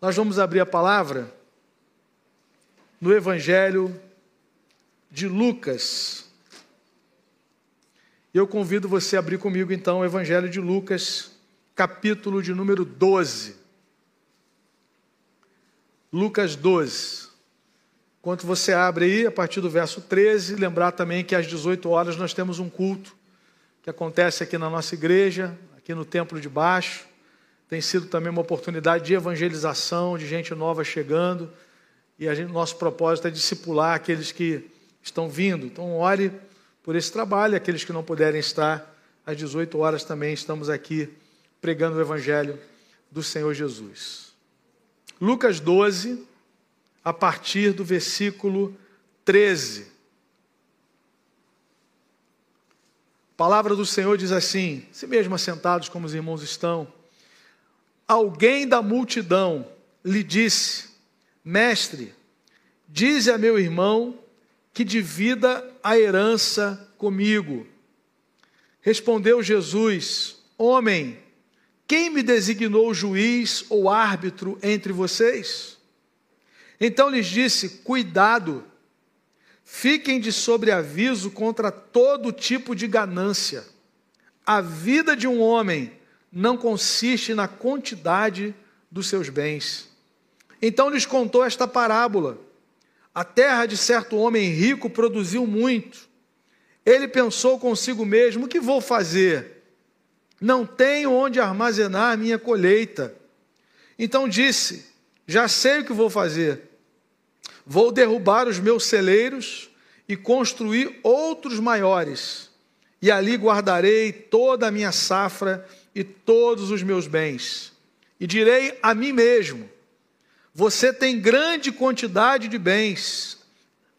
Nós vamos abrir a palavra no Evangelho de Lucas. Eu convido você a abrir comigo então o Evangelho de Lucas, capítulo de número 12. Lucas 12. Enquanto você abre aí, a partir do verso 13, lembrar também que às 18 horas nós temos um culto que acontece aqui na nossa igreja, aqui no Templo de Baixo tem sido também uma oportunidade de evangelização, de gente nova chegando, e a gente, nosso propósito é discipular aqueles que estão vindo. Então, ore por esse trabalho, aqueles que não puderem estar, às 18 horas também estamos aqui pregando o Evangelho do Senhor Jesus. Lucas 12, a partir do versículo 13. A palavra do Senhor diz assim: se mesmo assentados como os irmãos estão, alguém da multidão lhe disse: Mestre, dize a meu irmão que divida a herança comigo. Respondeu Jesus: Homem, quem me designou juiz ou árbitro entre vocês? Então lhes disse: Cuidado, fiquem de sobreaviso contra todo tipo de ganância. A vida de um homem não consiste na quantidade dos seus bens. Então lhes contou esta parábola. A terra de certo homem rico produziu muito. Ele pensou consigo mesmo: o que vou fazer? Não tenho onde armazenar minha colheita. Então disse: Já sei o que vou fazer. Vou derrubar os meus celeiros e construir outros maiores, e ali guardarei toda a minha safra e todos os meus bens. E direi a mim mesmo: Você tem grande quantidade de bens,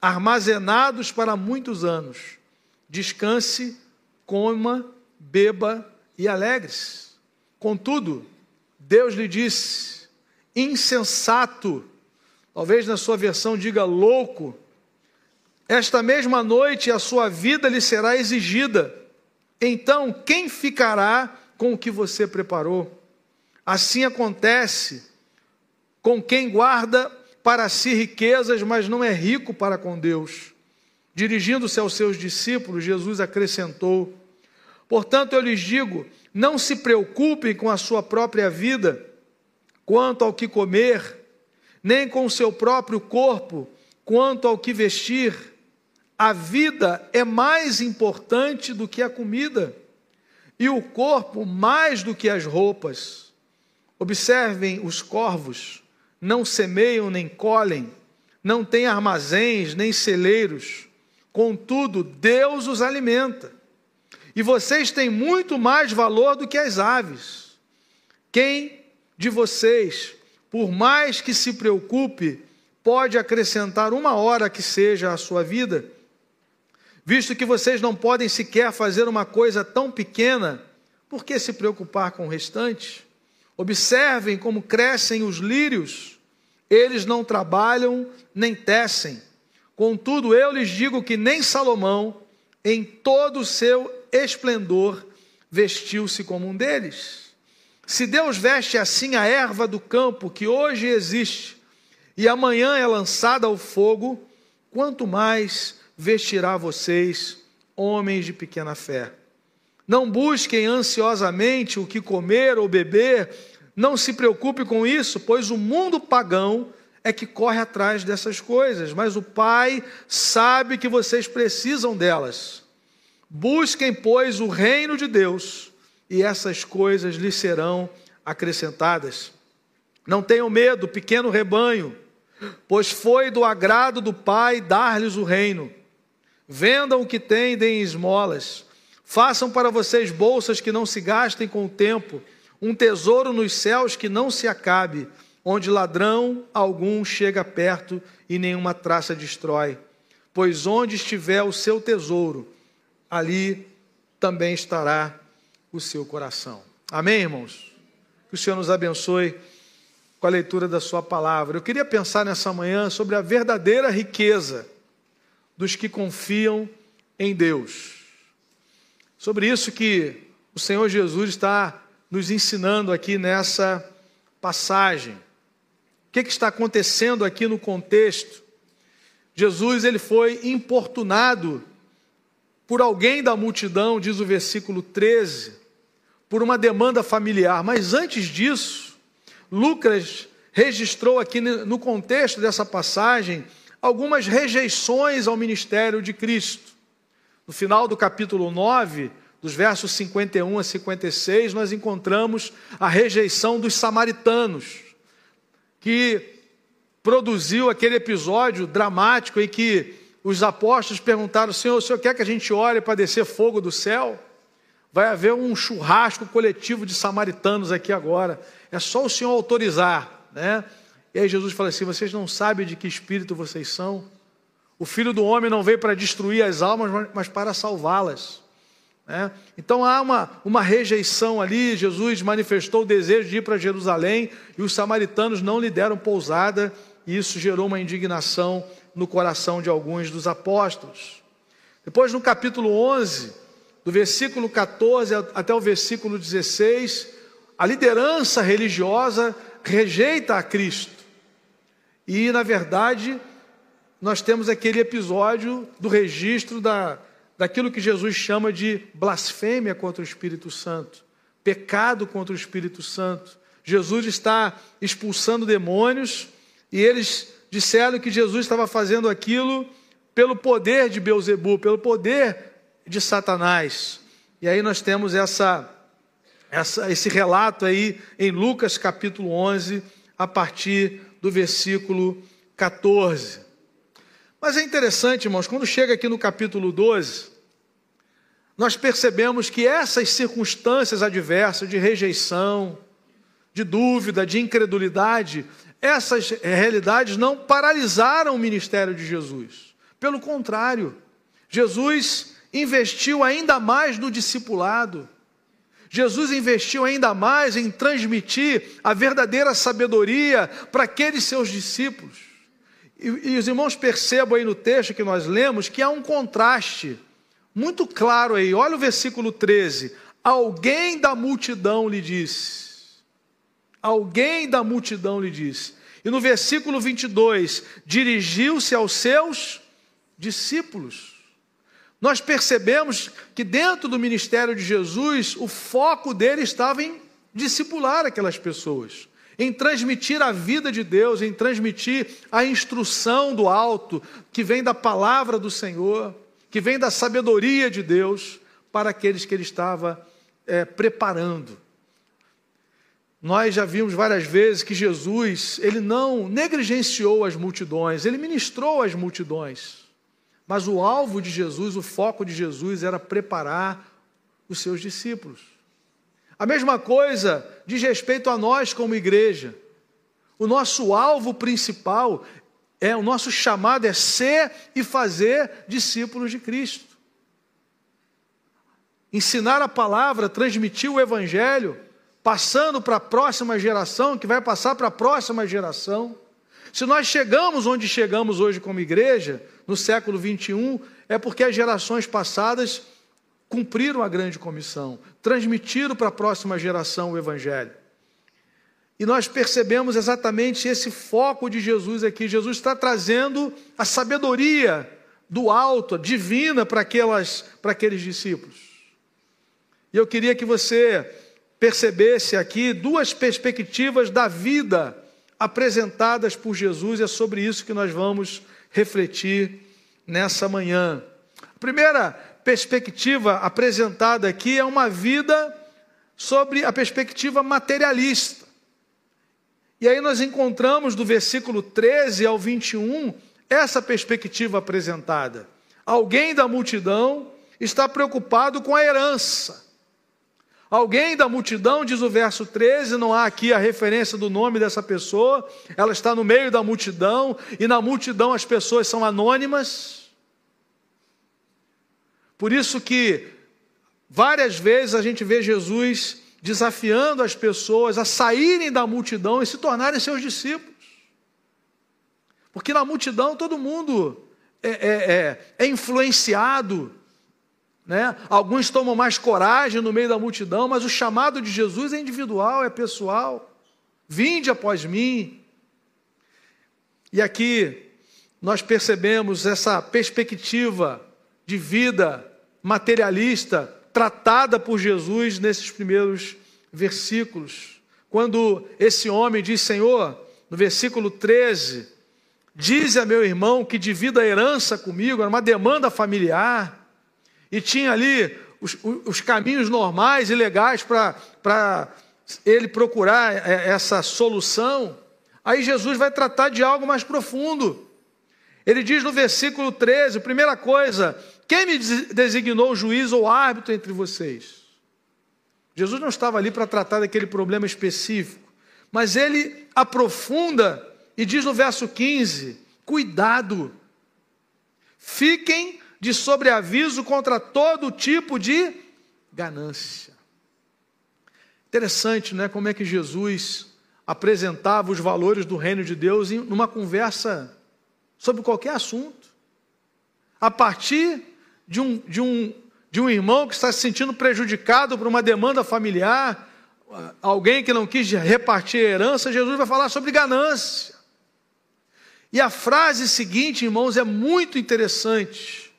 armazenados para muitos anos. Descanse, coma, beba e alegre-se. Contudo, Deus lhe disse: Insensato, talvez na sua versão diga louco, esta mesma noite a sua vida lhe será exigida. Então, quem ficará com o que você preparou. Assim acontece com quem guarda para si riquezas, mas não é rico para com Deus. Dirigindo-se aos seus discípulos, Jesus acrescentou: Portanto, eu lhes digo: não se preocupem com a sua própria vida, quanto ao que comer, nem com o seu próprio corpo, quanto ao que vestir. A vida é mais importante do que a comida e o corpo mais do que as roupas. Observem os corvos, não semeiam nem colhem, não têm armazéns nem celeiros, contudo, Deus os alimenta. E vocês têm muito mais valor do que as aves. Quem de vocês, por mais que se preocupe, pode acrescentar uma hora que seja à sua vida? Visto que vocês não podem sequer fazer uma coisa tão pequena, por que se preocupar com o restante? Observem como crescem os lírios, eles não trabalham nem tecem. Contudo, eu lhes digo que nem Salomão, em todo o seu esplendor, vestiu-se como um deles. Se Deus veste assim a erva do campo que hoje existe e amanhã é lançada ao fogo, quanto mais vestirá vocês, homens de pequena fé. Não busquem ansiosamente o que comer ou beber, não se preocupe com isso, pois o mundo pagão é que corre atrás dessas coisas, mas o Pai sabe que vocês precisam delas. Busquem, pois, o reino de Deus, e essas coisas lhes serão acrescentadas. Não tenham medo, pequeno rebanho, pois foi do agrado do Pai dar-lhes o reino. Vendam o que têm, deem esmolas. Façam para vocês bolsas que não se gastem com o tempo, um tesouro nos céus que não se acabe, onde ladrão algum chega perto e nenhuma traça destrói. Pois onde estiver o seu tesouro, ali também estará o seu coração. Amém, irmãos? Que o Senhor nos abençoe com a leitura da Sua palavra. Eu queria pensar nessa manhã sobre a verdadeira riqueza dos que confiam em Deus. Sobre isso que o Senhor Jesus está nos ensinando aqui nessa passagem. que, que está acontecendo aqui no contexto? Jesus ele foi importunado por alguém da multidão, diz o versículo 13, por uma demanda familiar. Mas antes disso, Lucas registrou aqui no contexto dessa passagem algumas rejeições ao ministério de Cristo. No final do capítulo 9, dos versos 51 a 56, nós encontramos a rejeição dos samaritanos, que produziu aquele episódio dramático em que os apóstolos perguntaram: Senhor, o senhor quer que a gente ore para descer fogo do céu? Vai haver um churrasco coletivo de samaritanos aqui agora. É só o senhor autorizar, né? E aí Jesus fala assim: vocês não sabem de que espírito vocês são? O filho do homem não veio para destruir as almas, mas para salvá-las. Né? Então há uma, uma rejeição ali. Jesus manifestou o desejo de ir para Jerusalém e os samaritanos não lhe deram pousada, e isso gerou uma indignação no coração de alguns dos apóstolos. Depois, no capítulo 11, do versículo 14 até o versículo 16, a liderança religiosa rejeita a Cristo. E, na verdade, nós temos aquele episódio do registro da, daquilo que Jesus chama de blasfêmia contra o Espírito Santo, pecado contra o Espírito Santo. Jesus está expulsando demônios e eles disseram que Jesus estava fazendo aquilo pelo poder de Beuzebu, pelo poder de Satanás. E aí nós temos essa, essa, esse relato aí em Lucas capítulo 11, a partir do versículo 14. Mas é interessante, irmãos, quando chega aqui no capítulo 12, nós percebemos que essas circunstâncias adversas de rejeição, de dúvida, de incredulidade, essas realidades não paralisaram o ministério de Jesus. Pelo contrário, Jesus investiu ainda mais no discipulado. Jesus investiu ainda mais em transmitir a verdadeira sabedoria para aqueles seus discípulos. E, e, os irmãos percebam aí no texto que nós lemos que há um contraste muito claro aí. Olha o versículo 13. Alguém da multidão lhe disse. Alguém da multidão lhe disse. E no versículo 22, dirigiu-se aos seus discípulos. Nós percebemos que dentro do ministério de Jesus, o foco dele estava em discipular aquelas pessoas, em transmitir a vida de Deus, em transmitir a instrução do alto, que vem da palavra do Senhor, que vem da sabedoria de Deus, para aqueles que ele estava é, preparando. Nós já vimos várias vezes que Jesus, ele não negligenciou as multidões, ele ministrou as multidões. Mas o alvo de Jesus, o foco de Jesus era preparar os seus discípulos. A mesma coisa diz respeito a nós como igreja. O nosso alvo principal é o nosso chamado é ser e fazer discípulos de Cristo. Ensinar a palavra, transmitir o evangelho, passando para a próxima geração, que vai passar para a próxima geração. Se nós chegamos onde chegamos hoje como igreja, no século 21, é porque as gerações passadas cumpriram a grande comissão, transmitiram para a próxima geração o Evangelho. E nós percebemos exatamente esse foco de Jesus aqui. Jesus está trazendo a sabedoria do alto, divina, para, aquelas, para aqueles discípulos. E eu queria que você percebesse aqui duas perspectivas da vida apresentadas por Jesus, e é sobre isso que nós vamos refletir nessa manhã. A primeira perspectiva apresentada aqui é uma vida sobre a perspectiva materialista. E aí nós encontramos do versículo 13 ao 21 essa perspectiva apresentada. Alguém da multidão está preocupado com a herança. Alguém da multidão, diz o verso 13, não há aqui a referência do nome dessa pessoa, ela está no meio da multidão, e na multidão as pessoas são anônimas. Por isso que várias vezes a gente vê Jesus desafiando as pessoas a saírem da multidão e se tornarem seus discípulos. Porque na multidão todo mundo é, é, é, é influenciado né? Alguns tomam mais coragem no meio da multidão, mas o chamado de Jesus é individual, é pessoal. Vinde após mim. E aqui nós percebemos essa perspectiva de vida materialista tratada por Jesus nesses primeiros versículos. Quando esse homem diz: Senhor, no versículo 13, dize a meu irmão que divida a herança comigo, era uma demanda familiar, e tinha ali os, os caminhos normais e legais para ele procurar é, essa solução. Aí Jesus vai tratar de algo mais profundo. Ele diz no versículo 13, primeira coisa, quem me designou juiz ou árbitro entre vocês? Jesus não estava ali para tratar daquele problema específico, mas ele aprofunda e diz no verso 15: cuidado, fiquem de sobreaviso contra todo tipo de ganância. Interessante, né? Como é que Jesus apresentava os valores do reino de Deus em numa conversa sobre qualquer assunto. A partir de um, de um, de um irmão que está se sentindo prejudicado por uma demanda familiar, alguém que não quis repartir a herança, Jesus vai falar sobre ganância. E a frase seguinte, irmãos, é muito interessante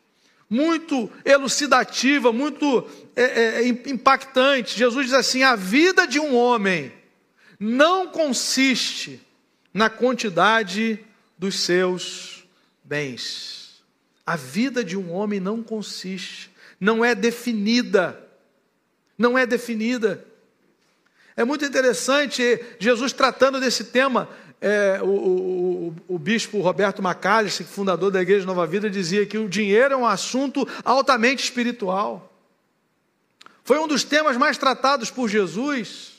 muito elucidativa, muito é, é, impactante. Jesus diz assim: a vida de um homem não consiste na quantidade dos seus bens. A vida de um homem não consiste, não é definida. Não é definida. É muito interessante Jesus tratando desse tema é, o, o, o, bispo Roberto Macalester, fundador da Igreja Nova Vida, dizia que o dinheiro é um assunto altamente espiritual. Foi um dos temas mais tratados por Jesus.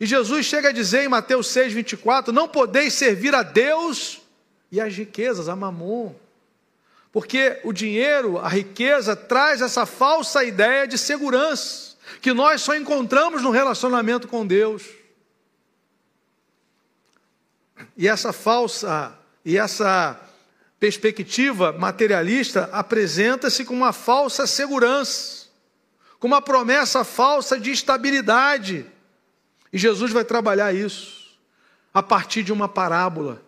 E Jesus chega a dizer em Mateus 6, 24: Não podeis servir a Deus e as riquezas, a mamon. Porque o dinheiro, a riqueza, traz essa falsa ideia de segurança, que nós só encontramos no relacionamento com Deus. E essa falsa e essa perspectiva materialista apresenta-se com uma falsa segurança, com uma promessa falsa de estabilidade. E Jesus vai trabalhar isso a partir de uma parábola.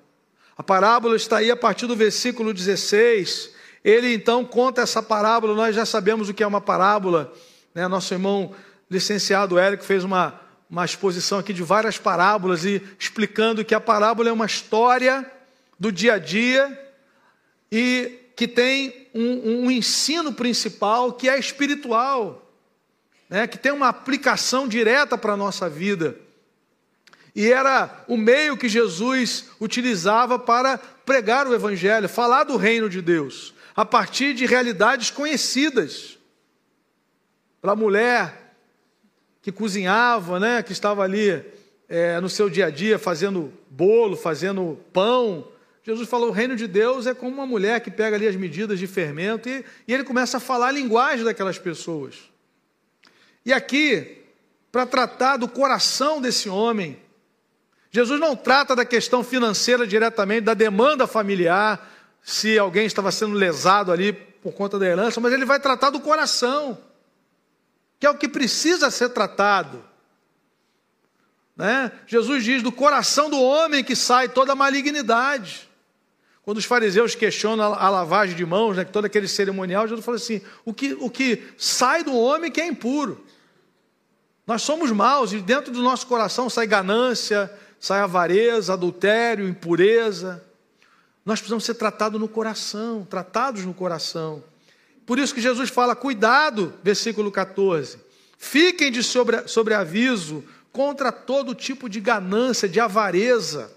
A parábola está aí a partir do versículo 16. Ele então conta essa parábola, nós já sabemos o que é uma parábola. Né? Nosso irmão licenciado Érico fez uma uma exposição aqui de várias parábolas e explicando que a parábola é uma história do dia a dia e que tem um, um ensino principal que é espiritual, né, que tem uma aplicação direta para a nossa vida. E era o meio que Jesus utilizava para pregar o Evangelho, falar do reino de Deus, a partir de realidades conhecidas. Para a mulher que cozinhava, né, que estava ali é, no seu dia a dia fazendo bolo, fazendo pão. Jesus falou: o reino de Deus é como uma mulher que pega ali as medidas de fermento e, e ele começa a falar a linguagem daquelas pessoas. E aqui, para tratar do coração desse homem, Jesus não trata da questão financeira diretamente, da demanda familiar, se alguém estava sendo lesado ali por conta da herança, mas ele vai tratar do coração que é o que precisa ser tratado. Né? Jesus diz: do coração do homem que sai toda a malignidade. Quando os fariseus questionam a lavagem de mãos, né, todo aquele cerimonial, Jesus fala assim: o que, o que sai do homem que é impuro. Nós somos maus e dentro do nosso coração sai ganância, sai avareza, adultério, impureza. Nós precisamos ser tratados no coração, tratados no coração. Por isso que Jesus fala: cuidado, versículo 14. Fiquem de sobre, sobreaviso contra todo tipo de ganância, de avareza.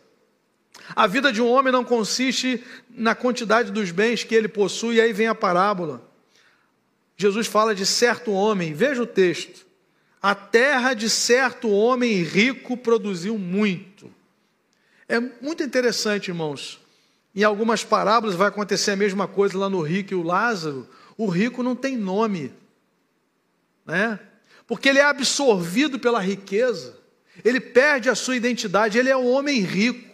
A vida de um homem não consiste na quantidade dos bens que ele possui, e aí vem a parábola. Jesus fala de certo homem, veja o texto. A terra de certo homem rico produziu muito. É muito interessante, irmãos. Em algumas parábolas vai acontecer a mesma coisa lá no rico e o Lázaro. O rico não tem nome, né? Porque ele é absorvido pela riqueza, ele perde a sua identidade, ele é um homem rico.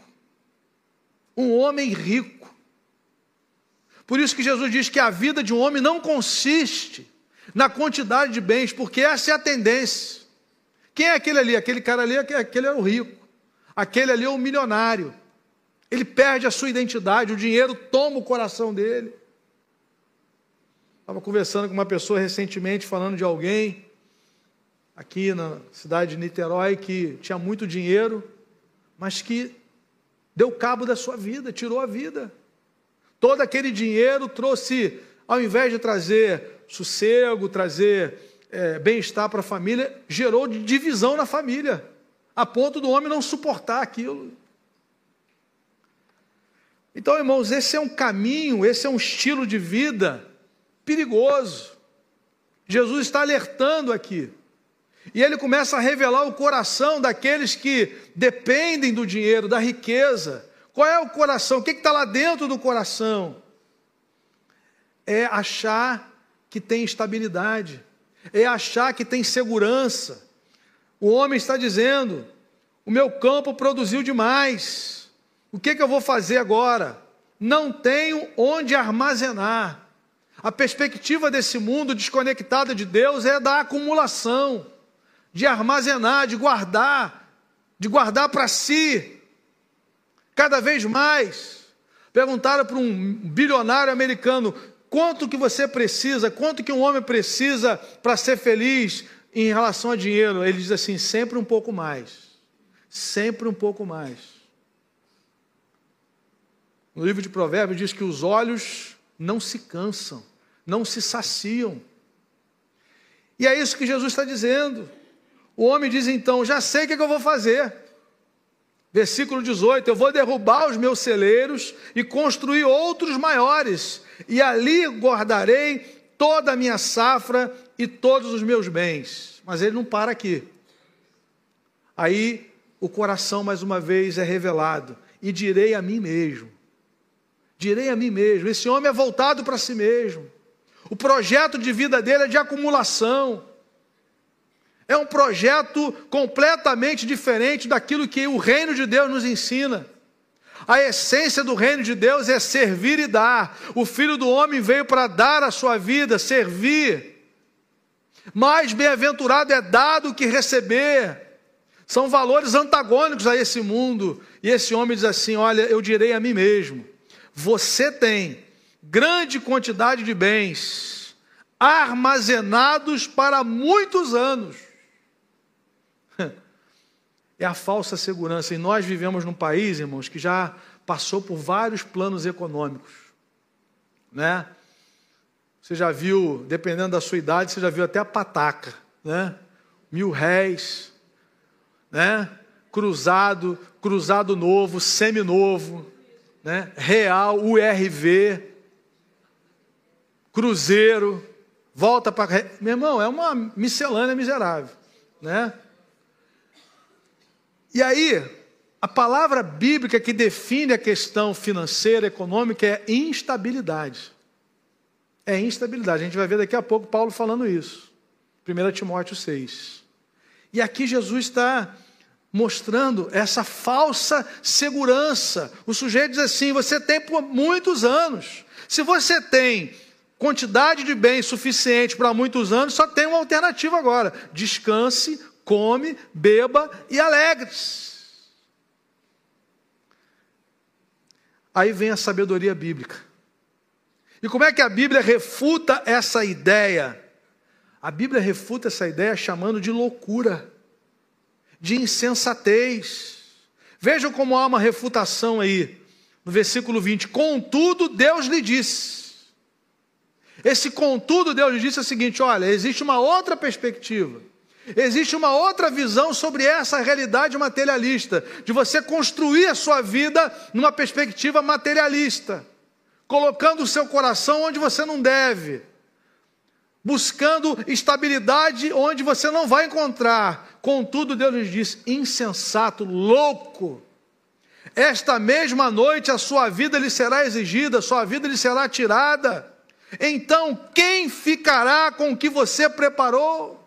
Um homem rico. Por isso que Jesus diz que a vida de um homem não consiste na quantidade de bens, porque essa é a tendência. Quem é aquele ali? Aquele cara ali, aquele é o rico. Aquele ali é o milionário. Ele perde a sua identidade, o dinheiro toma o coração dele. Estava conversando com uma pessoa recentemente, falando de alguém aqui na cidade de Niterói que tinha muito dinheiro, mas que deu cabo da sua vida, tirou a vida. Todo aquele dinheiro trouxe, ao invés de trazer sossego, trazer é, bem-estar para a família, gerou divisão na família, a ponto do homem não suportar aquilo. Então, irmãos, esse é um caminho, esse é um estilo de vida perigoso. Jesus está alertando aqui. E ele começa a revelar o coração daqueles que dependem do dinheiro, da riqueza. Qual é o coração? O que está lá dentro do coração? É achar que tem estabilidade, é achar que tem segurança. O homem está dizendo: o meu campo produziu demais, o que, que eu vou fazer agora? Não tenho onde armazenar. A perspectiva desse mundo desconectado de Deus é da acumulação, de armazenar, de guardar, de guardar para si, cada vez mais. Perguntaram para um bilionário americano: quanto que você precisa, quanto que um homem precisa para ser feliz em relação a dinheiro? Ele diz assim: sempre um pouco mais, sempre um pouco mais. No livro de Provérbios diz que os olhos não se cansam, não se saciam. E é isso que Jesus está dizendo. O homem diz então: Já sei o que, é que eu vou fazer. Versículo 18: Eu vou derrubar os meus celeiros e construir outros maiores, e ali guardarei toda a minha safra e todos os meus bens. Mas ele não para aqui. Aí o coração mais uma vez é revelado, e direi a mim mesmo: direi a mim mesmo: esse homem é voltado para si mesmo. O projeto de vida dele é de acumulação. É um projeto completamente diferente daquilo que o reino de Deus nos ensina. A essência do reino de Deus é servir e dar. O filho do homem veio para dar a sua vida, servir. Mais bem-aventurado é dar do que receber. São valores antagônicos a esse mundo. E esse homem diz assim: Olha, eu direi a mim mesmo você tem grande quantidade de bens armazenados para muitos anos. É a falsa segurança. E nós vivemos num país, irmãos, que já passou por vários planos econômicos. Né? Você já viu, dependendo da sua idade, você já viu até a pataca, né? Mil réis, né? Cruzado, cruzado novo, seminovo né? Real, URV, Cruzeiro, volta para. Meu irmão, é uma miscelânea miserável. Né? E aí, a palavra bíblica que define a questão financeira, econômica, é instabilidade. É instabilidade. A gente vai ver daqui a pouco Paulo falando isso. 1 Timóteo 6. E aqui Jesus está mostrando essa falsa segurança. O sujeito diz assim: você tem por muitos anos. Se você tem quantidade de bens suficiente para muitos anos, só tem uma alternativa agora: descanse, come, beba e alegre-se. Aí vem a sabedoria bíblica. E como é que a Bíblia refuta essa ideia? A Bíblia refuta essa ideia chamando de loucura de insensatez. Vejam como há uma refutação aí, no versículo 20: Contudo, Deus lhe disse. Esse contudo, Deus disse o seguinte: olha, existe uma outra perspectiva. Existe uma outra visão sobre essa realidade materialista, de você construir a sua vida numa perspectiva materialista, colocando o seu coração onde você não deve, buscando estabilidade onde você não vai encontrar. Contudo, Deus lhes diz: insensato, louco. Esta mesma noite a sua vida lhe será exigida, a sua vida lhe será tirada. Então, quem ficará com o que você preparou?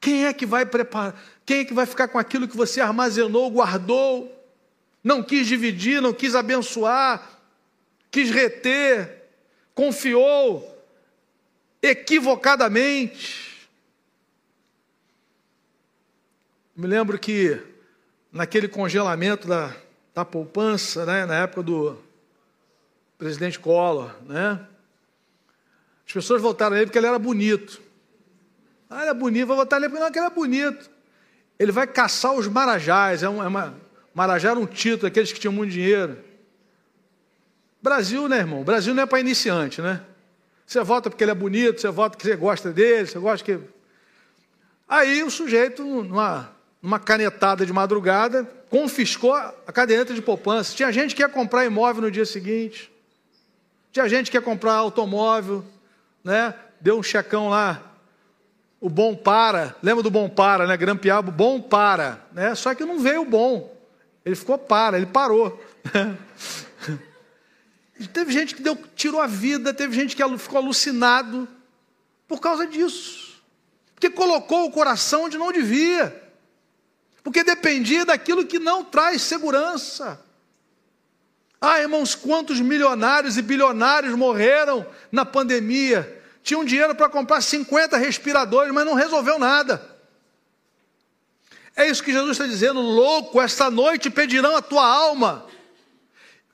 Quem é que vai preparar? Quem é que vai ficar com aquilo que você armazenou, guardou? Não quis dividir, não quis abençoar, quis reter confiou equivocadamente. Me lembro que naquele congelamento da, da poupança, né, na época do presidente Collor, né? As pessoas votaram nele porque ele era bonito. Ah, ele é bonito, vou votar nele porque não, ele é bonito. Ele vai caçar os marajás, é, um, é uma, marajá era um título, aqueles que tinham muito dinheiro. Brasil, né, irmão? Brasil não é para iniciante, né? Você vota porque ele é bonito, você vota porque você gosta dele, você gosta que. Aí o sujeito, numa, numa canetada de madrugada, confiscou a caderneta de poupança. Tinha gente que ia comprar imóvel no dia seguinte. Tinha gente que ia comprar automóvel, né? Deu um checão lá. O bom para, lembra do bom para, né? Grampeado, bom para, né? Só que não veio o bom. Ele ficou para, ele parou. teve gente que deu, tirou a vida, teve gente que ficou alucinado por causa disso. Porque colocou o coração onde não devia. Porque dependia daquilo que não traz segurança. Ah, irmãos, quantos milionários e bilionários morreram na pandemia? Tinham dinheiro para comprar 50 respiradores, mas não resolveu nada. É isso que Jesus está dizendo, louco, esta noite pedirão a tua alma.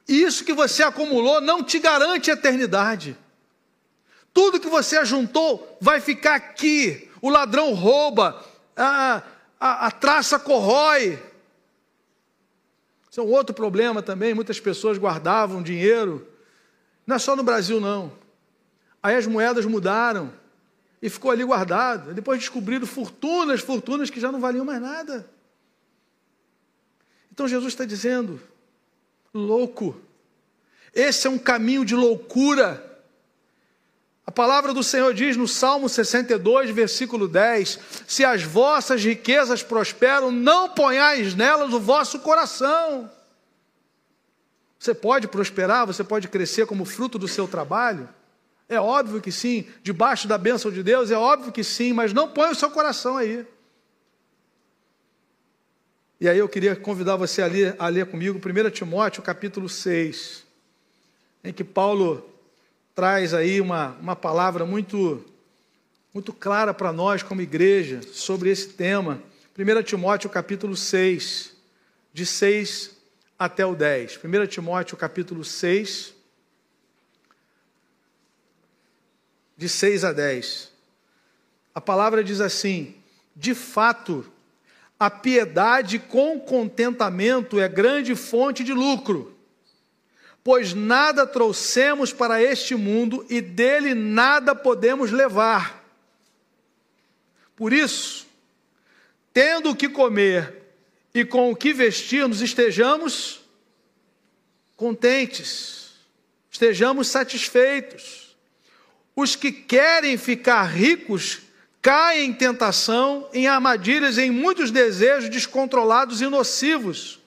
Isso que você acumulou não te garante eternidade. Tudo que você ajuntou vai ficar aqui. O ladrão rouba, a, a, a traça corrói, isso é um outro problema também. Muitas pessoas guardavam dinheiro. Não é só no Brasil, não. Aí as moedas mudaram e ficou ali guardado. Depois descobriram fortunas, fortunas que já não valiam mais nada. Então Jesus está dizendo: louco, esse é um caminho de loucura. A palavra do Senhor diz no Salmo 62, versículo 10: Se as vossas riquezas prosperam, não ponhais nelas o vosso coração. Você pode prosperar, você pode crescer como fruto do seu trabalho? É óbvio que sim, debaixo da bênção de Deus, é óbvio que sim, mas não ponha o seu coração aí. E aí eu queria convidar você a ler, a ler comigo 1 Timóteo capítulo 6, em que Paulo traz aí uma, uma palavra muito, muito clara para nós como igreja sobre esse tema. 1 Timóteo capítulo 6, de 6 até o 10. 1 Timóteo capítulo 6, de 6 a 10. A palavra diz assim: De fato, a piedade com contentamento é grande fonte de lucro pois nada trouxemos para este mundo e dele nada podemos levar. Por isso, tendo o que comer e com o que vestir-nos, estejamos contentes, estejamos satisfeitos. Os que querem ficar ricos caem em tentação, em armadilhas, em muitos desejos descontrolados e nocivos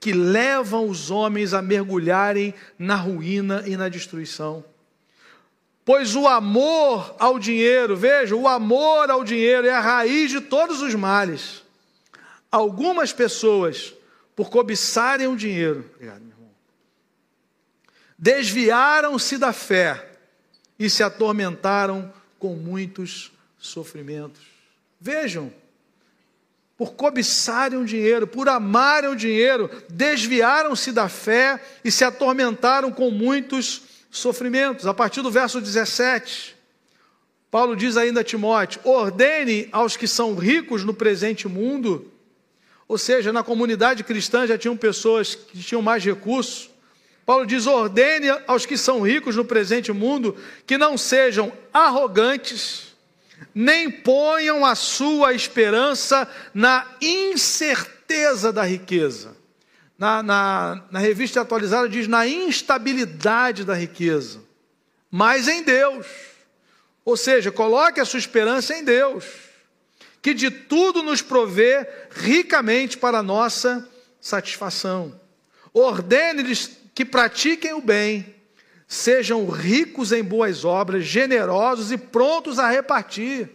que levam os homens a mergulharem na ruína e na destruição. Pois o amor ao dinheiro, veja, o amor ao dinheiro é a raiz de todos os males. Algumas pessoas, por cobiçarem o dinheiro, desviaram-se da fé e se atormentaram com muitos sofrimentos. Vejam, por cobiçarem o dinheiro, por amarem o dinheiro, desviaram-se da fé e se atormentaram com muitos sofrimentos. A partir do verso 17, Paulo diz ainda a Timóteo: ordene aos que são ricos no presente mundo, ou seja, na comunidade cristã já tinham pessoas que tinham mais recursos. Paulo diz: ordene aos que são ricos no presente mundo que não sejam arrogantes nem ponham a sua esperança na incerteza da riqueza. Na, na, na, revista atualizada diz na instabilidade da riqueza, mas em Deus. Ou seja, coloque a sua esperança em Deus, que de tudo nos provê ricamente para a nossa satisfação. Ordene-lhes que pratiquem o bem sejam ricos em boas obras, generosos e prontos a repartir.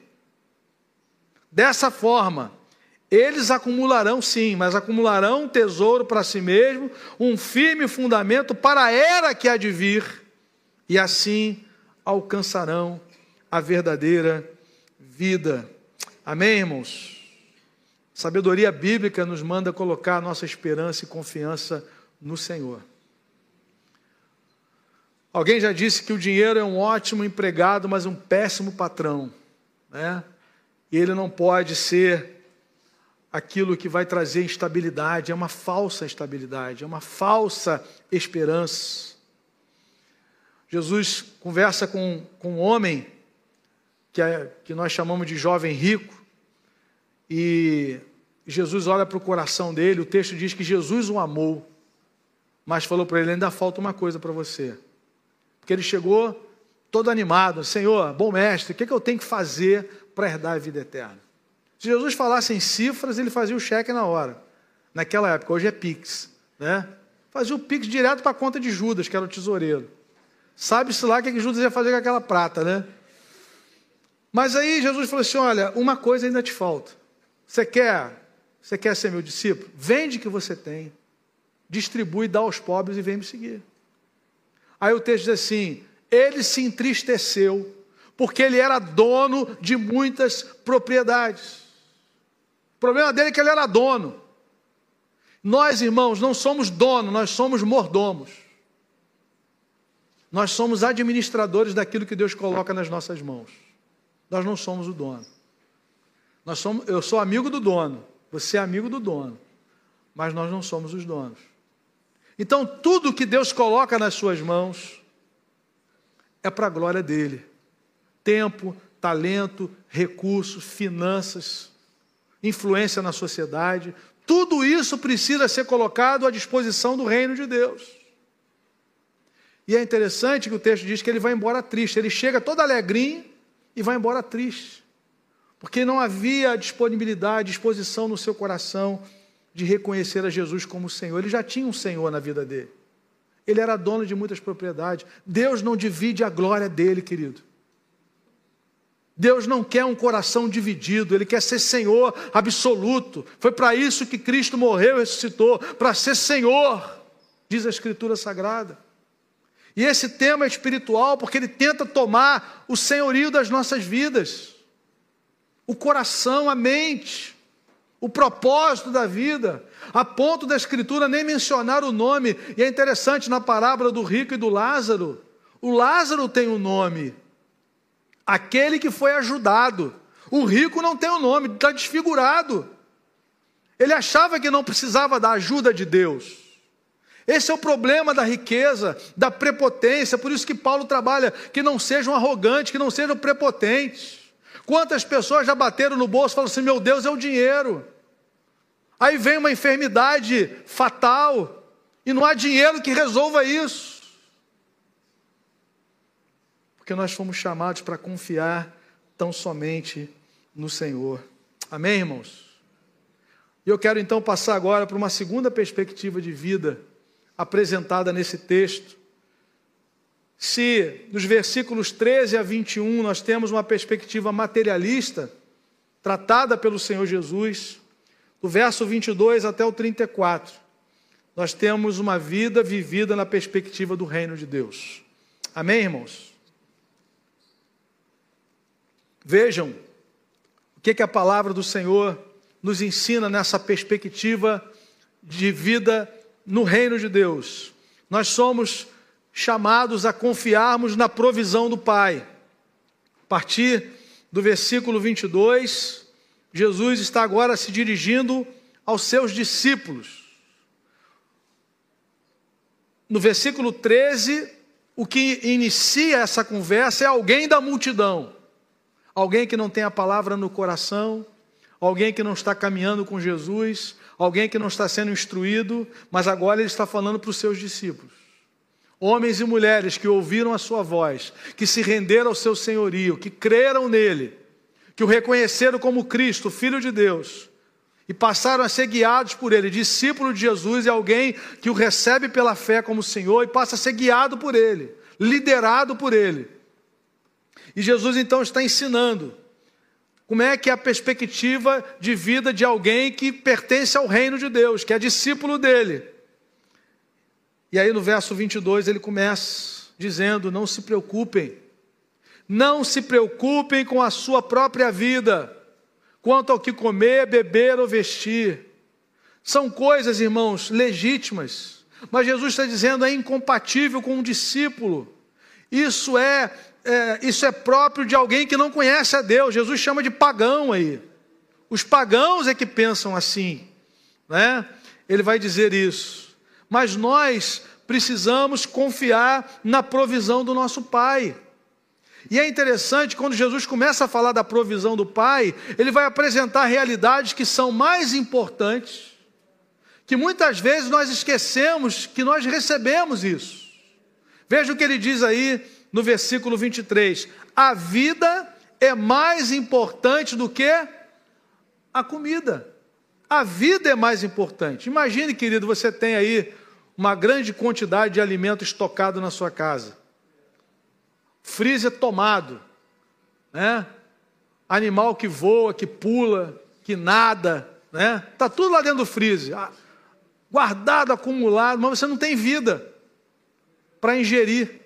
Dessa forma, eles acumularão sim, mas acumularão um tesouro para si mesmo, um firme fundamento para a era que há de vir, e assim alcançarão a verdadeira vida. Amém, irmãos? Sabedoria bíblica nos manda colocar nossa esperança e confiança no Senhor. Alguém já disse que o dinheiro é um ótimo empregado, mas um péssimo patrão, né? E ele não pode ser aquilo que vai trazer instabilidade, é uma falsa estabilidade, é uma falsa esperança. Jesus conversa com, com um homem que, é, que nós chamamos de jovem rico, e Jesus olha para o coração dele, o texto diz que Jesus o amou, mas falou para ele: ainda falta uma coisa para você. Porque ele chegou todo animado: Senhor, bom mestre, o que, é que eu tenho que fazer para herdar a vida eterna? Se Jesus falasse em cifras, ele fazia o cheque na hora. Naquela época, hoje é Pix. Né? Fazia o Pix direto para a conta de Judas, que era o tesoureiro. Sabe-se lá o que Judas ia fazer com aquela prata, né? Mas aí Jesus falou assim: olha, uma coisa ainda te falta. Você quer, você quer ser meu discípulo? Vende o que você tem, distribui, dá aos pobres e vem me seguir. Aí o texto diz assim: ele se entristeceu, porque ele era dono de muitas propriedades. O problema dele é que ele era dono. Nós, irmãos, não somos dono, nós somos mordomos. Nós somos administradores daquilo que Deus coloca nas nossas mãos. Nós não somos o dono. Nós somos, eu sou amigo do dono, você é amigo do dono, mas nós não somos os donos. Então, tudo que Deus coloca nas suas mãos é para a glória dele: tempo, talento, recursos, finanças, influência na sociedade, tudo isso precisa ser colocado à disposição do reino de Deus. E é interessante que o texto diz que ele vai embora triste, ele chega todo alegrinho e vai embora triste porque não havia disponibilidade, disposição no seu coração de reconhecer a Jesus como Senhor. Ele já tinha um Senhor na vida dele. Ele era dono de muitas propriedades. Deus não divide a glória dele, querido. Deus não quer um coração dividido, Ele quer ser Senhor absoluto. Foi para isso que Cristo morreu e ressuscitou para ser Senhor, diz a Escritura Sagrada. E esse tema é espiritual porque ele tenta tomar o senhorio das nossas vidas o coração, a mente, o propósito da vida, a ponto da Escritura nem mencionar o nome. E é interessante na parábola do rico e do Lázaro, o Lázaro tem um nome, aquele que foi ajudado. O rico não tem o um nome, está desfigurado. Ele achava que não precisava da ajuda de Deus. Esse é o problema da riqueza, da prepotência, por isso que Paulo trabalha que não sejam arrogantes, que não sejam prepotentes. Quantas pessoas já bateram no bolso e falaram assim: meu Deus, é o dinheiro. Aí vem uma enfermidade fatal e não há dinheiro que resolva isso. Porque nós fomos chamados para confiar tão somente no Senhor. Amém, irmãos? E eu quero então passar agora para uma segunda perspectiva de vida apresentada nesse texto se nos versículos 13 a 21 nós temos uma perspectiva materialista, tratada pelo Senhor Jesus, do verso 22 até o 34, nós temos uma vida vivida na perspectiva do reino de Deus. Amém, irmãos? Vejam o que, que a palavra do Senhor nos ensina nessa perspectiva de vida no reino de Deus. Nós somos chamados a confiarmos na provisão do Pai. A partir do versículo 22, Jesus está agora se dirigindo aos seus discípulos. No versículo 13, o que inicia essa conversa é alguém da multidão, alguém que não tem a palavra no coração, alguém que não está caminhando com Jesus, alguém que não está sendo instruído, mas agora ele está falando para os seus discípulos homens e mulheres que ouviram a sua voz, que se renderam ao seu senhorio, que creram nele, que o reconheceram como Cristo, Filho de Deus, e passaram a ser guiados por ele. Discípulo de Jesus é alguém que o recebe pela fé como Senhor e passa a ser guiado por ele, liderado por ele. E Jesus então está ensinando como é que é a perspectiva de vida de alguém que pertence ao reino de Deus, que é discípulo dele. E aí no verso 22 ele começa dizendo: Não se preocupem, não se preocupem com a sua própria vida, quanto ao que comer, beber ou vestir. São coisas, irmãos, legítimas, mas Jesus está dizendo é incompatível com um discípulo. Isso é, é, isso é próprio de alguém que não conhece a Deus. Jesus chama de pagão aí. Os pagãos é que pensam assim, né? Ele vai dizer isso. Mas nós precisamos confiar na provisão do nosso Pai. E é interessante, quando Jesus começa a falar da provisão do Pai, ele vai apresentar realidades que são mais importantes, que muitas vezes nós esquecemos que nós recebemos isso. Veja o que ele diz aí no versículo 23: A vida é mais importante do que a comida. A vida é mais importante. Imagine, querido, você tem aí uma grande quantidade de alimento estocado na sua casa freezer tomado, né? Animal que voa, que pula, que nada, né? Tá tudo lá dentro do freezer, guardado, acumulado, mas você não tem vida para ingerir.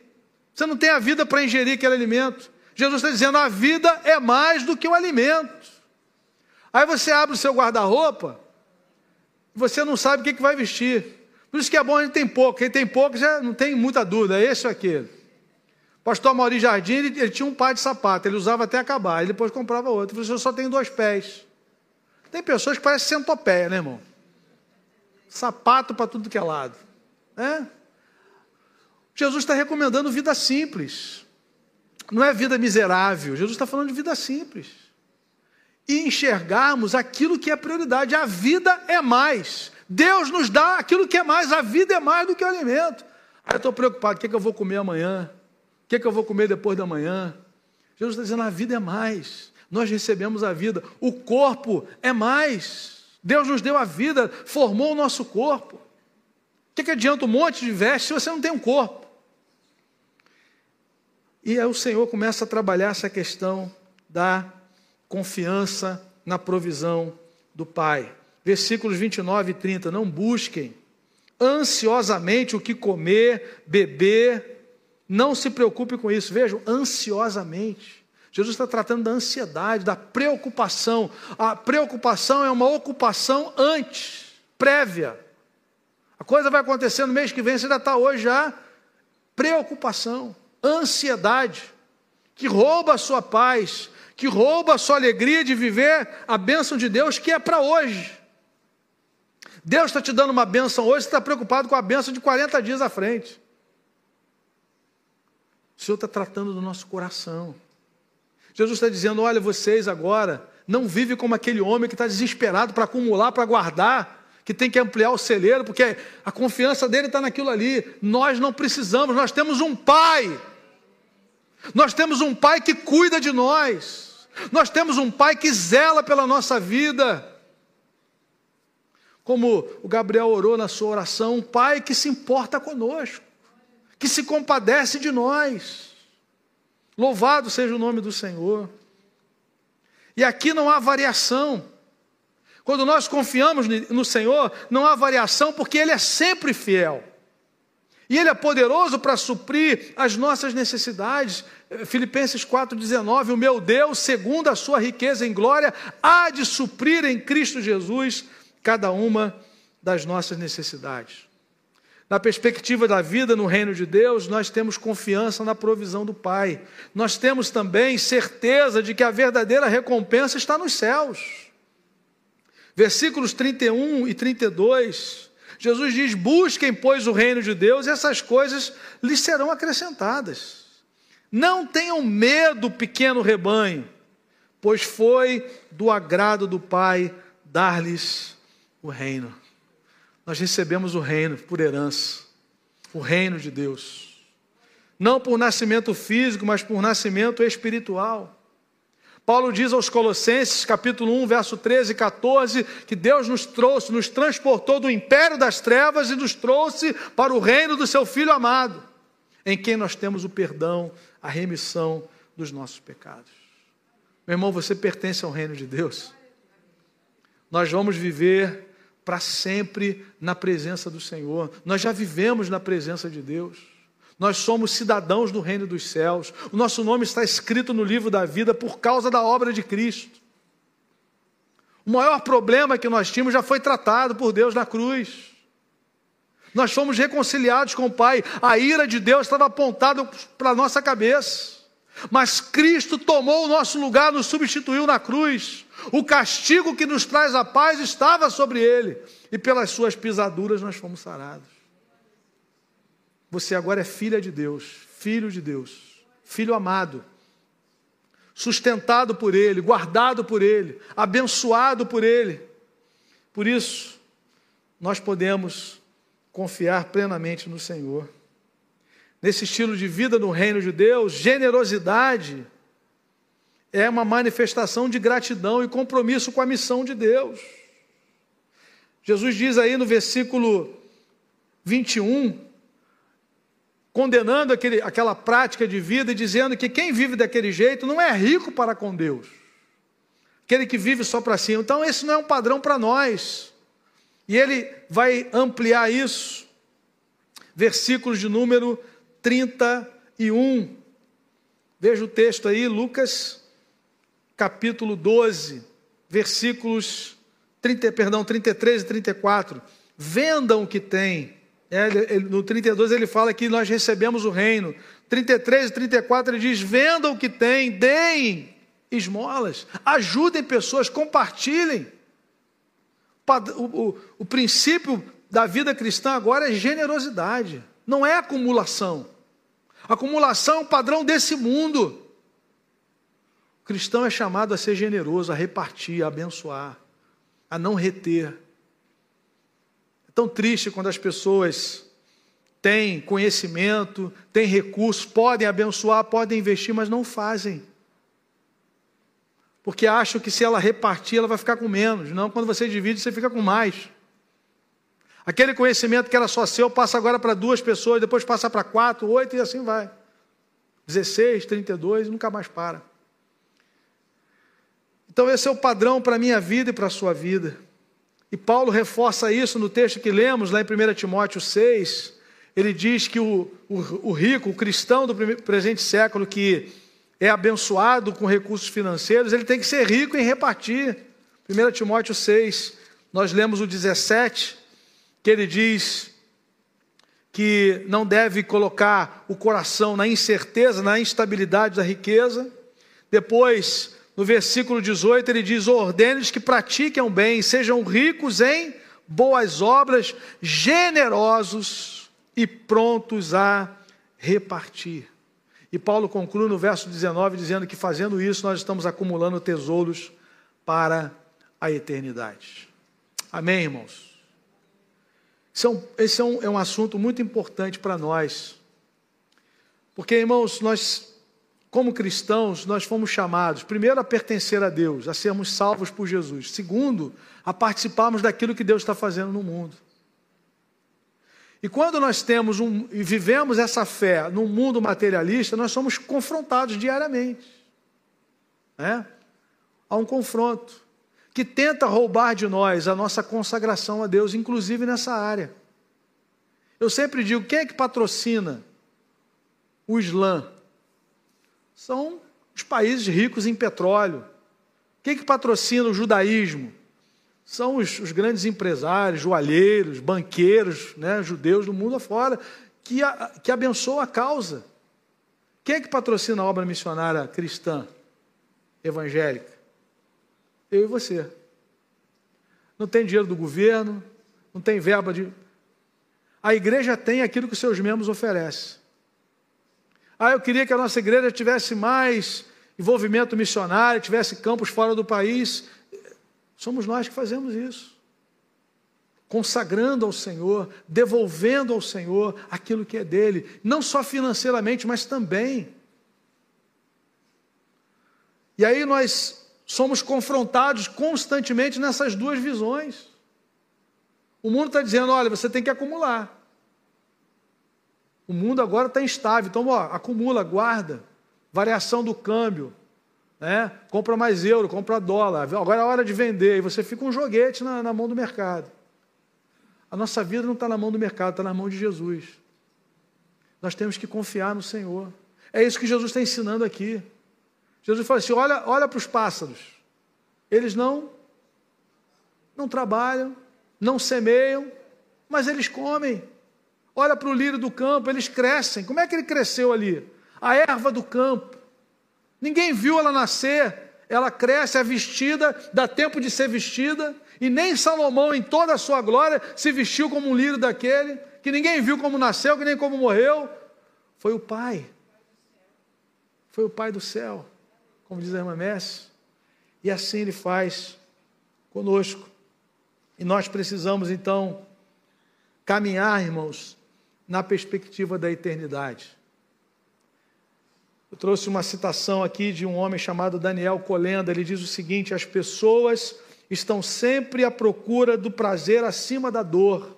Você não tem a vida para ingerir aquele alimento. Jesus está dizendo: a vida é mais do que o alimento. Aí você abre o seu guarda-roupa, você não sabe o que, que vai vestir. Por isso que é bom a gente tem pouco. Quem tem pouco já não tem muita dúvida, é esse ou aquele. Pastor Mauri Jardim, ele, ele, tinha um par de sapato, ele usava até acabar, ele depois comprava outro. Ele falou, eu só tenho dois pés. Tem pessoas que parecem centopeia, né, irmão? Sapato para tudo que é lado. Né? Jesus está recomendando vida simples. Não é vida miserável. Jesus está falando de vida simples. E enxergarmos aquilo que é prioridade. A vida é mais. Deus nos dá aquilo que é mais. A vida é mais do que o alimento. Aí eu estou preocupado, o que, é que eu vou comer amanhã? O que, é que eu vou comer depois da manhã? Jesus está dizendo: a vida é mais. Nós recebemos a vida. O corpo é mais. Deus nos deu a vida, formou o nosso corpo. O que, é que adianta um monte de veste se você não tem um corpo? E aí o Senhor começa a trabalhar essa questão da confiança na provisão do Pai. Versículos 29 e 30. Não busquem ansiosamente o que comer, beber não se preocupe com isso. Vejam, ansiosamente. Jesus está tratando da ansiedade, da preocupação. A preocupação é uma ocupação antes, prévia. A coisa vai acontecer no mês que vem, você ainda está hoje já. Preocupação, ansiedade, que rouba a sua paz, que rouba a sua alegria de viver a bênção de Deus que é para hoje. Deus está te dando uma bênção hoje, você está preocupado com a bênção de 40 dias à frente. O Senhor está tratando do nosso coração. Jesus está dizendo: olha, vocês agora não vivem como aquele homem que está desesperado para acumular, para guardar, que tem que ampliar o celeiro, porque a confiança dele está naquilo ali. Nós não precisamos, nós temos um Pai. Nós temos um Pai que cuida de nós. Nós temos um Pai que zela pela nossa vida. Como o Gabriel orou na sua oração, um Pai que se importa conosco que se compadece de nós. Louvado seja o nome do Senhor. E aqui não há variação. Quando nós confiamos no Senhor, não há variação, porque Ele é sempre fiel. E Ele é poderoso para suprir as nossas necessidades. Filipenses 4,19: O meu Deus, segundo a sua riqueza em glória, há de suprir em Cristo Jesus cada uma das nossas necessidades. Na perspectiva da vida no reino de Deus, nós temos confiança na provisão do Pai. Nós temos também certeza de que a verdadeira recompensa está nos céus. Versículos 31 e 32, Jesus diz: Busquem, pois, o reino de Deus, e essas coisas lhes serão acrescentadas. Não tenham medo, pequeno rebanho, pois foi do agrado do Pai dar-lhes o reino. Nós recebemos o reino por herança, o reino de Deus. Não por nascimento físico, mas por nascimento espiritual. Paulo diz aos Colossenses, capítulo 1, verso 13 e 14, que Deus nos trouxe, nos transportou do império das trevas e nos trouxe para o reino do seu Filho amado, em quem nós temos o perdão, a remissão dos nossos pecados. Meu irmão, você pertence ao reino de Deus. Nós vamos viver para sempre na presença do Senhor. Nós já vivemos na presença de Deus. Nós somos cidadãos do reino dos céus. O nosso nome está escrito no livro da vida por causa da obra de Cristo. O maior problema que nós tínhamos já foi tratado por Deus na cruz. Nós fomos reconciliados com o Pai. A ira de Deus estava apontada para a nossa cabeça. Mas Cristo tomou o nosso lugar, nos substituiu na cruz. O castigo que nos traz a paz estava sobre ele, e pelas suas pisaduras nós fomos sarados. Você agora é filha de Deus, filho de Deus, filho amado, sustentado por ele, guardado por ele, abençoado por ele. Por isso, nós podemos confiar plenamente no Senhor. Nesse estilo de vida no reino de Deus, generosidade é uma manifestação de gratidão e compromisso com a missão de Deus. Jesus diz aí no versículo 21, condenando aquele, aquela prática de vida e dizendo que quem vive daquele jeito não é rico para com Deus. Aquele que vive só para si. Então, esse não é um padrão para nós. E ele vai ampliar isso. Versículos de número 31. Veja o texto aí, Lucas, capítulo 12, versículos 30, perdão, 33 e 34. Vendam o que tem. É, no 32 ele fala que nós recebemos o reino. 33 e 34 ele diz: vendam o que tem, deem esmolas, ajudem pessoas, compartilhem. O, o, o princípio da vida cristã agora é generosidade, não é acumulação. Acumulação é um padrão desse mundo. O cristão é chamado a ser generoso, a repartir, a abençoar, a não reter. É tão triste quando as pessoas têm conhecimento, têm recursos, podem abençoar, podem investir, mas não fazem porque acham que se ela repartir, ela vai ficar com menos. Não, quando você divide, você fica com mais. Aquele conhecimento que era só seu passa agora para duas pessoas, depois passa para quatro, oito e assim vai. 16, 32, nunca mais para. Então, esse é o padrão para a minha vida e para a sua vida. E Paulo reforça isso no texto que lemos, lá em 1 Timóteo 6. Ele diz que o, o, o rico, o cristão do presente século, que é abençoado com recursos financeiros, ele tem que ser rico em repartir. 1 Timóteo 6, nós lemos o 17, que ele diz que não deve colocar o coração na incerteza, na instabilidade da riqueza. Depois, no versículo 18, ele diz: ordene que pratiquem o bem, sejam ricos em boas obras, generosos e prontos a repartir. E Paulo conclui no verso 19 dizendo que fazendo isso nós estamos acumulando tesouros para a eternidade. Amém, irmãos? Esse é um, é um assunto muito importante para nós. Porque, irmãos, nós, como cristãos, nós fomos chamados, primeiro, a pertencer a Deus, a sermos salvos por Jesus. Segundo, a participarmos daquilo que Deus está fazendo no mundo. E quando nós temos um, e vivemos essa fé num mundo materialista, nós somos confrontados diariamente. Né? Há um confronto que tenta roubar de nós a nossa consagração a Deus, inclusive nessa área. Eu sempre digo: quem é que patrocina o Islã? São os países ricos em petróleo. Quem é que patrocina o judaísmo? são os, os grandes empresários, joalheiros, banqueiros, né, judeus do mundo afora, que, a, que abençoam a causa. Quem é que patrocina a obra missionária cristã, evangélica? Eu e você. Não tem dinheiro do governo, não tem verba de. A igreja tem aquilo que os seus membros oferecem. Ah, eu queria que a nossa igreja tivesse mais envolvimento missionário, tivesse campos fora do país. Somos nós que fazemos isso. Consagrando ao Senhor, devolvendo ao Senhor aquilo que é dele, não só financeiramente, mas também. E aí nós somos confrontados constantemente nessas duas visões. O mundo está dizendo: olha, você tem que acumular. O mundo agora está instável, então ó, acumula, guarda, variação do câmbio, né? compra mais euro, compra dólar, agora é hora de vender, e você fica um joguete na, na mão do mercado. A nossa vida não está na mão do mercado, está na mão de Jesus. Nós temos que confiar no Senhor. É isso que Jesus está ensinando aqui. Jesus fala assim: olha, olha para os pássaros. Eles não não trabalham, não semeiam, mas eles comem. Olha para o lírio do campo, eles crescem. Como é que ele cresceu ali? A erva do campo. Ninguém viu ela nascer. Ela cresce, é vestida, dá tempo de ser vestida. E nem Salomão, em toda a sua glória, se vestiu como um lírio daquele, que ninguém viu como nasceu, que nem como morreu. Foi o Pai. Foi o Pai do céu, como diz a irmã Messi. E assim ele faz conosco. E nós precisamos então caminhar, irmãos, na perspectiva da eternidade. Eu trouxe uma citação aqui de um homem chamado Daniel Colenda. Ele diz o seguinte: as pessoas estão sempre à procura do prazer acima da dor,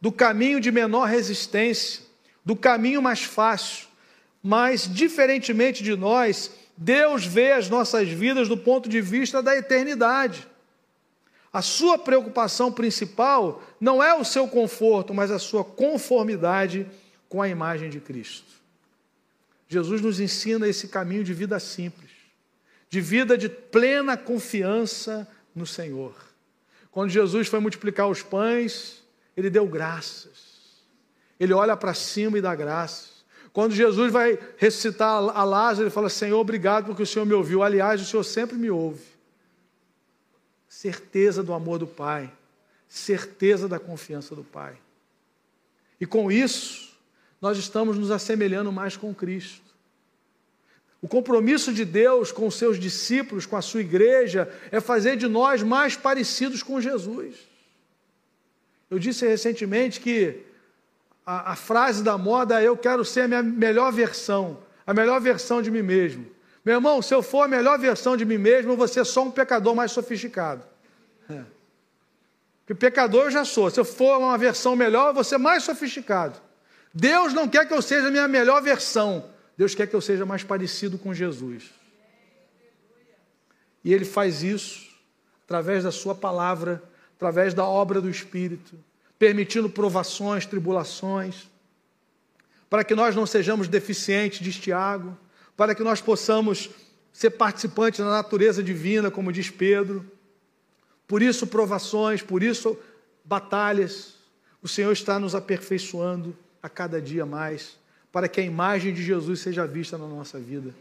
do caminho de menor resistência, do caminho mais fácil. Mas, diferentemente de nós, Deus vê as nossas vidas do ponto de vista da eternidade. A sua preocupação principal não é o seu conforto, mas a sua conformidade com a imagem de Cristo. Jesus nos ensina esse caminho de vida simples, de vida de plena confiança no Senhor. Quando Jesus foi multiplicar os pães, ele deu graças. Ele olha para cima e dá graças. Quando Jesus vai ressuscitar a Lázaro, ele fala: Senhor, obrigado porque o Senhor me ouviu. Aliás, o Senhor sempre me ouve. Certeza do amor do Pai, certeza da confiança do Pai. E com isso, nós estamos nos assemelhando mais com Cristo. O compromisso de Deus com os seus discípulos, com a sua igreja, é fazer de nós mais parecidos com Jesus. Eu disse recentemente que a, a, frase da moda é: Eu quero ser a minha melhor versão, a melhor versão de mim mesmo. Meu irmão, se eu for a melhor versão de mim mesmo, eu vou ser só um pecador mais sofisticado. É. Porque pecador eu já sou. Se eu for uma versão melhor, eu vou ser mais sofisticado. Deus não quer que eu seja a minha melhor versão. Deus quer que eu seja mais parecido com Jesus. E Ele faz isso através da Sua palavra, através da obra do Espírito, permitindo provações, tribulações, para que nós não sejamos deficientes, diz Tiago, para que nós possamos ser participantes da natureza divina, como diz Pedro. Por isso, provações, por isso, batalhas. O Senhor está nos aperfeiçoando a cada dia mais para que a imagem de Jesus seja vista na nossa vida,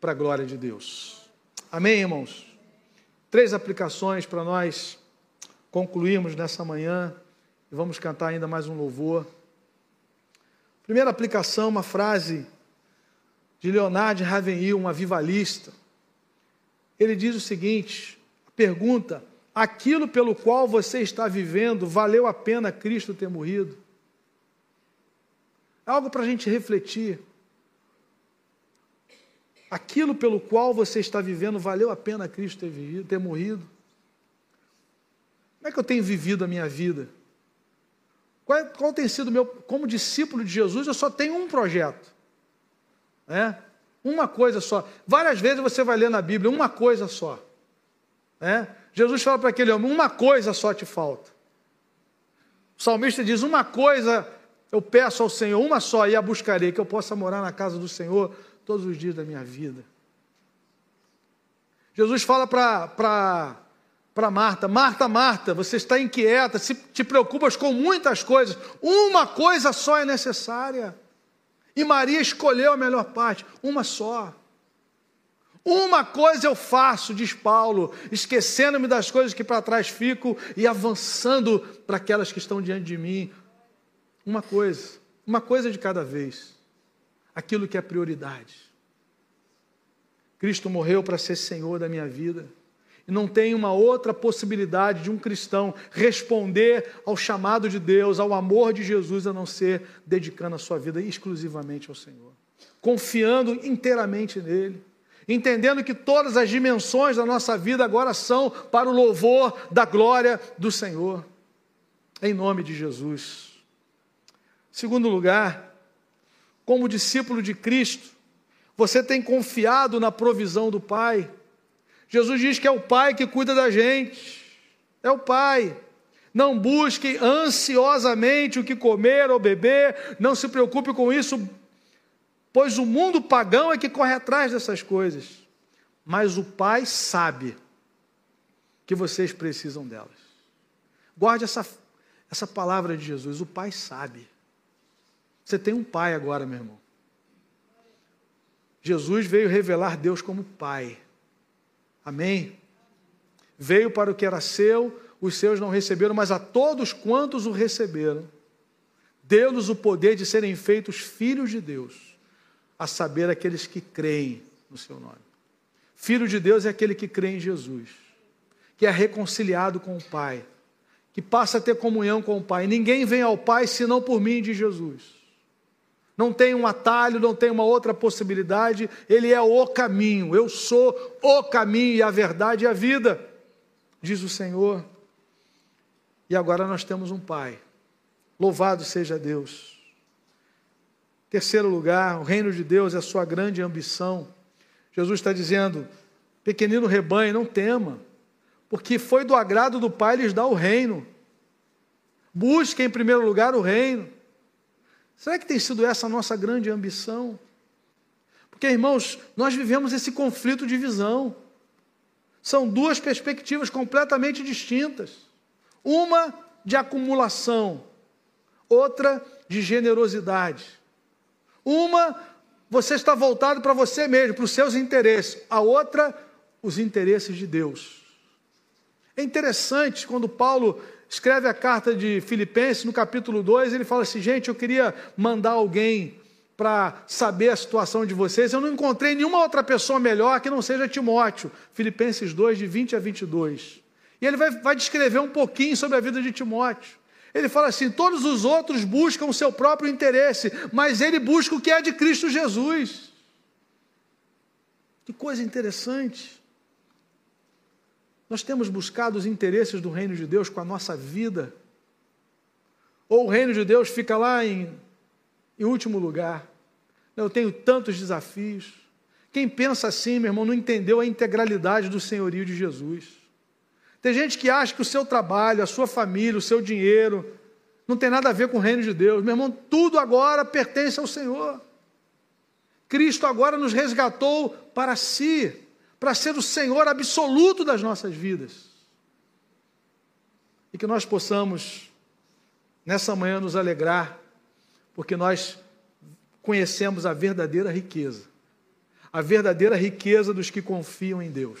para a glória de Deus. Amém, irmãos? Três aplicações para nós concluirmos nessa manhã e vamos cantar ainda mais um louvor. Primeira aplicação, uma frase de Leonardo Ravenhill, um avivalista. Ele diz o seguinte: pergunta: aquilo pelo qual você está vivendo, valeu a pena Cristo ter morrido? É algo para a gente refletir. Aquilo pelo qual você está vivendo, valeu a pena Cristo ter, vivido, ter morrido? Como é que eu tenho vivido a minha vida? Qual, é, qual tem sido o meu. Como discípulo de Jesus, eu só tenho um projeto. É? Uma coisa só. Várias vezes você vai ler na Bíblia uma coisa só. É? Jesus fala para aquele homem: uma coisa só te falta. O salmista diz: uma coisa eu peço ao Senhor uma só e a buscarei, que eu possa morar na casa do Senhor todos os dias da minha vida. Jesus fala para Marta: Marta, Marta, você está inquieta, se te preocupas com muitas coisas, uma coisa só é necessária. E Maria escolheu a melhor parte, uma só. Uma coisa eu faço, diz Paulo, esquecendo-me das coisas que para trás fico e avançando para aquelas que estão diante de mim. Uma coisa, uma coisa de cada vez. Aquilo que é prioridade. Cristo morreu para ser Senhor da minha vida. E não tem uma outra possibilidade de um cristão responder ao chamado de Deus, ao amor de Jesus, a não ser dedicando a sua vida exclusivamente ao Senhor. Confiando inteiramente nele. Entendendo que todas as dimensões da nossa vida agora são para o louvor da glória do Senhor. Em nome de Jesus. Segundo lugar, como discípulo de Cristo, você tem confiado na provisão do Pai. Jesus diz que é o Pai que cuida da gente. É o Pai. Não busque ansiosamente o que comer ou beber, não se preocupe com isso, pois o mundo pagão é que corre atrás dessas coisas. Mas o Pai sabe que vocês precisam delas. Guarde essa, essa palavra de Jesus: o Pai sabe. Você tem um Pai agora, meu irmão. Jesus veio revelar Deus como Pai. Amém? Veio para o que era seu, os seus não receberam, mas a todos quantos o receberam, deu-lhes o poder de serem feitos filhos de Deus, a saber, aqueles que creem no seu nome. Filho de Deus é aquele que crê em Jesus, que é reconciliado com o Pai, que passa a ter comunhão com o Pai. Ninguém vem ao Pai senão por mim de Jesus. Não tem um atalho, não tem uma outra possibilidade, ele é o caminho. Eu sou o caminho e a verdade e a vida, diz o Senhor. E agora nós temos um Pai. Louvado seja Deus. Terceiro lugar, o reino de Deus é a sua grande ambição. Jesus está dizendo: pequenino rebanho, não tema, porque foi do agrado do Pai lhes dar o reino. Busque em primeiro lugar o reino. Será que tem sido essa a nossa grande ambição? Porque, irmãos, nós vivemos esse conflito de visão. São duas perspectivas completamente distintas. Uma de acumulação, outra de generosidade. Uma, você está voltado para você mesmo, para os seus interesses. A outra, os interesses de Deus. É interessante quando Paulo escreve a carta de Filipenses, no capítulo 2, ele fala assim: gente, eu queria mandar alguém para saber a situação de vocês. Eu não encontrei nenhuma outra pessoa melhor que não seja Timóteo. Filipenses 2, de 20 a 22. E ele vai, vai descrever um pouquinho sobre a vida de Timóteo. Ele fala assim: todos os outros buscam o seu próprio interesse, mas ele busca o que é de Cristo Jesus. Que coisa interessante. Nós temos buscado os interesses do reino de Deus com a nossa vida? Ou o reino de Deus fica lá em, em último lugar? Eu tenho tantos desafios. Quem pensa assim, meu irmão, não entendeu a integralidade do senhorio de Jesus. Tem gente que acha que o seu trabalho, a sua família, o seu dinheiro, não tem nada a ver com o reino de Deus. Meu irmão, tudo agora pertence ao Senhor. Cristo agora nos resgatou para si para ser o Senhor absoluto das nossas vidas. E que nós possamos, nessa manhã, nos alegrar, porque nós conhecemos a verdadeira riqueza, a verdadeira riqueza dos que confiam em Deus.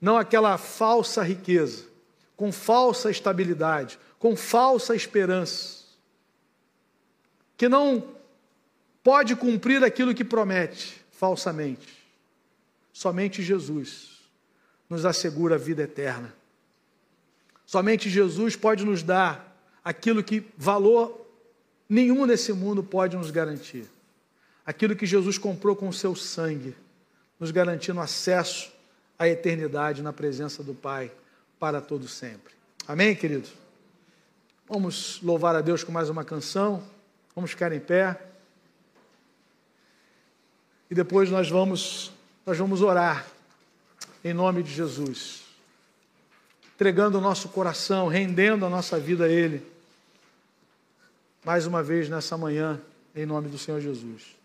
Não aquela falsa riqueza, com falsa estabilidade, com falsa esperança, que não pode cumprir aquilo que promete falsamente. Somente Jesus nos assegura a vida eterna. Somente Jesus pode nos dar aquilo que valor nenhum nesse mundo pode nos garantir. Aquilo que Jesus comprou com o seu sangue, nos garantindo acesso à eternidade na presença do Pai para todo sempre. Amém, querido? Vamos louvar a Deus com mais uma canção. Vamos ficar em pé. E depois nós vamos nós vamos orar em nome de Jesus, entregando o nosso coração, rendendo a nossa vida a Ele, mais uma vez nessa manhã, em nome do Senhor Jesus.